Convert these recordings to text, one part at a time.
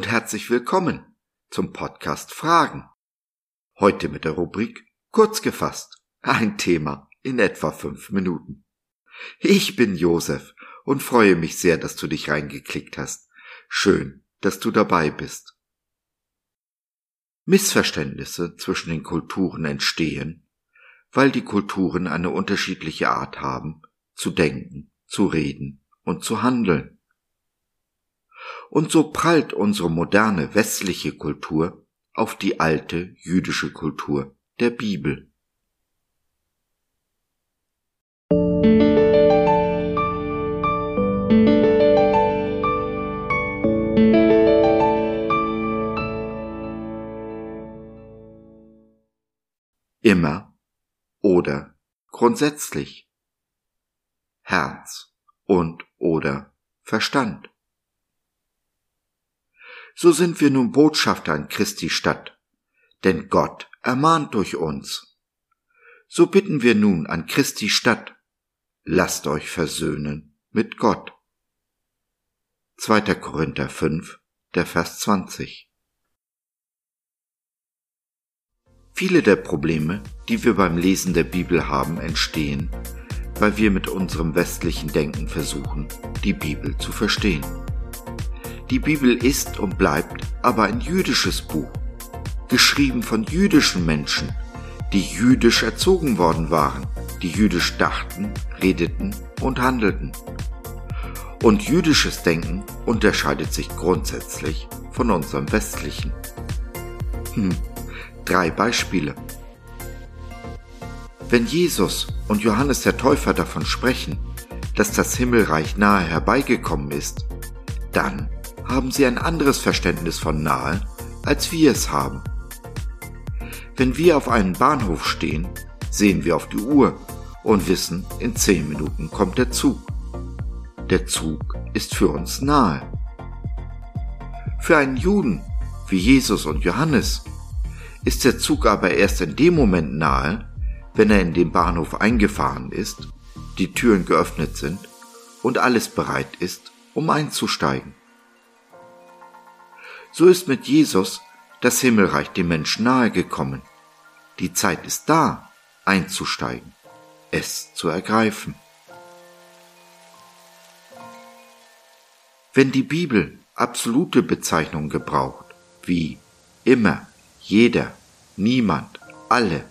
und herzlich willkommen zum Podcast Fragen. Heute mit der Rubrik Kurz gefasst. Ein Thema in etwa fünf Minuten. Ich bin Josef und freue mich sehr, dass du dich reingeklickt hast. Schön, dass du dabei bist. Missverständnisse zwischen den Kulturen entstehen, weil die Kulturen eine unterschiedliche Art haben, zu denken, zu reden und zu handeln. Und so prallt unsere moderne westliche Kultur auf die alte jüdische Kultur der Bibel. Immer oder grundsätzlich. Herz und oder Verstand so sind wir nun Botschafter an Christi Stadt, denn Gott ermahnt durch uns. So bitten wir nun an Christi Stadt, lasst euch versöhnen mit Gott. 2. Korinther 5, der Vers 20. Viele der Probleme, die wir beim Lesen der Bibel haben, entstehen, weil wir mit unserem westlichen Denken versuchen, die Bibel zu verstehen. Die Bibel ist und bleibt aber ein jüdisches Buch, geschrieben von jüdischen Menschen, die jüdisch erzogen worden waren, die jüdisch dachten, redeten und handelten. Und jüdisches Denken unterscheidet sich grundsätzlich von unserem westlichen. Hm, drei Beispiele. Wenn Jesus und Johannes der Täufer davon sprechen, dass das Himmelreich nahe herbeigekommen ist, dann haben sie ein anderes Verständnis von nahe, als wir es haben. Wenn wir auf einem Bahnhof stehen, sehen wir auf die Uhr und wissen, in zehn Minuten kommt der Zug. Der Zug ist für uns nahe. Für einen Juden wie Jesus und Johannes ist der Zug aber erst in dem Moment nahe, wenn er in den Bahnhof eingefahren ist, die Türen geöffnet sind und alles bereit ist, um einzusteigen. So ist mit Jesus das Himmelreich dem Menschen nahegekommen. Die Zeit ist da, einzusteigen, es zu ergreifen. Wenn die Bibel absolute Bezeichnungen gebraucht, wie immer, jeder, niemand, alle,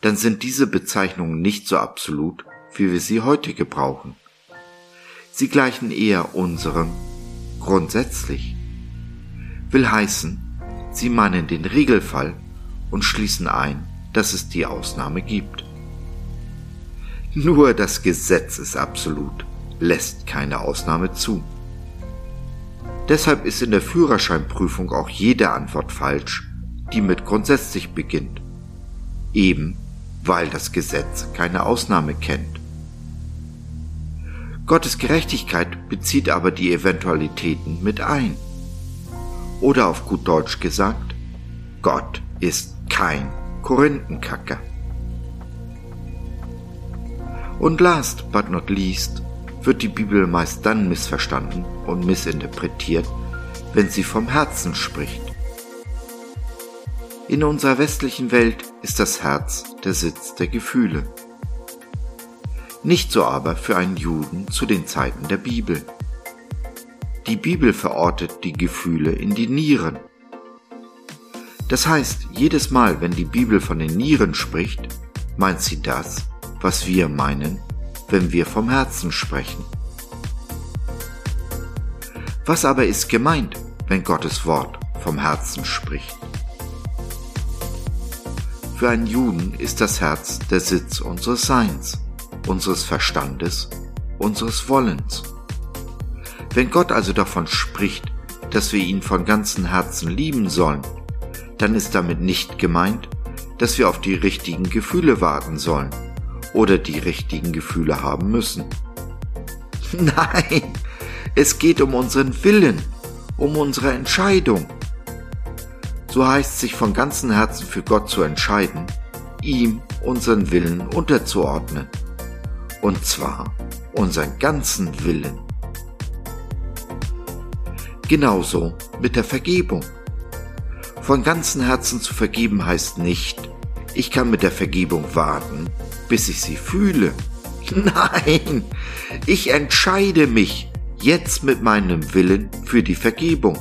dann sind diese Bezeichnungen nicht so absolut, wie wir sie heute gebrauchen. Sie gleichen eher unserem grundsätzlich will heißen, sie meinen den Regelfall und schließen ein, dass es die Ausnahme gibt. Nur das Gesetz ist absolut, lässt keine Ausnahme zu. Deshalb ist in der Führerscheinprüfung auch jede Antwort falsch, die mit grundsätzlich beginnt. Eben weil das Gesetz keine Ausnahme kennt. Gottes Gerechtigkeit bezieht aber die Eventualitäten mit ein. Oder auf gut Deutsch gesagt, Gott ist kein Korinthenkacker. Und last but not least wird die Bibel meist dann missverstanden und missinterpretiert, wenn sie vom Herzen spricht. In unserer westlichen Welt ist das Herz der Sitz der Gefühle. Nicht so aber für einen Juden zu den Zeiten der Bibel. Die Bibel verortet die Gefühle in die Nieren. Das heißt, jedes Mal, wenn die Bibel von den Nieren spricht, meint sie das, was wir meinen, wenn wir vom Herzen sprechen. Was aber ist gemeint, wenn Gottes Wort vom Herzen spricht? Für einen Juden ist das Herz der Sitz unseres Seins, unseres Verstandes, unseres Wollens. Wenn Gott also davon spricht, dass wir ihn von ganzem Herzen lieben sollen, dann ist damit nicht gemeint, dass wir auf die richtigen Gefühle warten sollen oder die richtigen Gefühle haben müssen. Nein, es geht um unseren Willen, um unsere Entscheidung. So heißt sich von ganzem Herzen für Gott zu entscheiden, ihm unseren Willen unterzuordnen. Und zwar unseren ganzen Willen. Genauso mit der Vergebung. Von ganzem Herzen zu vergeben heißt nicht, ich kann mit der Vergebung warten, bis ich sie fühle. Nein, ich entscheide mich jetzt mit meinem Willen für die Vergebung.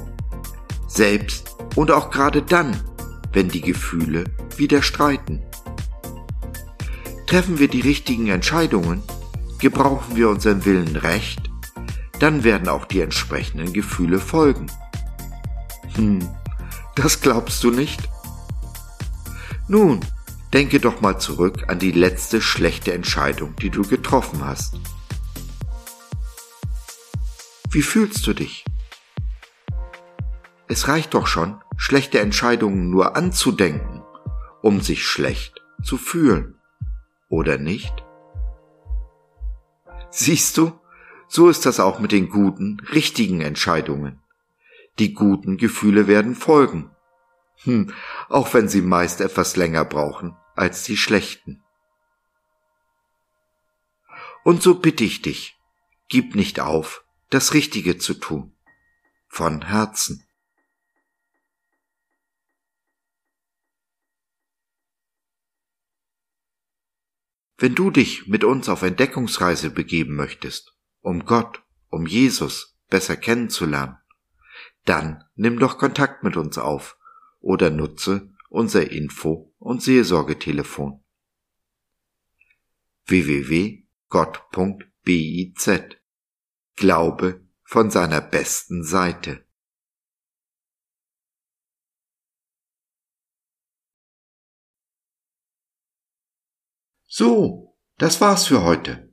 Selbst und auch gerade dann, wenn die Gefühle wieder streiten. Treffen wir die richtigen Entscheidungen, gebrauchen wir unseren Willen recht, dann werden auch die entsprechenden Gefühle folgen. Hm, das glaubst du nicht? Nun, denke doch mal zurück an die letzte schlechte Entscheidung, die du getroffen hast. Wie fühlst du dich? Es reicht doch schon, schlechte Entscheidungen nur anzudenken, um sich schlecht zu fühlen, oder nicht? Siehst du, so ist das auch mit den guten, richtigen Entscheidungen. Die guten Gefühle werden folgen. Hm, auch wenn sie meist etwas länger brauchen als die schlechten. Und so bitte ich dich, gib nicht auf, das Richtige zu tun. Von Herzen. Wenn du dich mit uns auf Entdeckungsreise begeben möchtest, um Gott, um Jesus besser kennenzulernen, dann nimm doch Kontakt mit uns auf oder nutze unser Info- und Seelsorgetelefon www.gott.biz Glaube von seiner besten Seite. So, das war's für heute.